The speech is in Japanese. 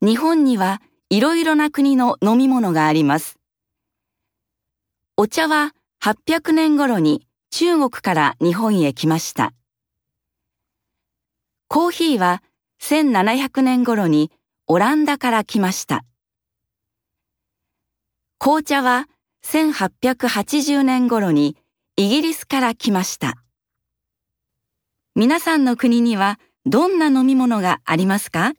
日本にはいろいろな国の飲み物があります。お茶は800年頃に中国から日本へ来ました。コーヒーは1700年頃にオランダから来ました。紅茶は1880年頃にイギリスから来ました。皆さんの国にはどんな飲み物がありますか？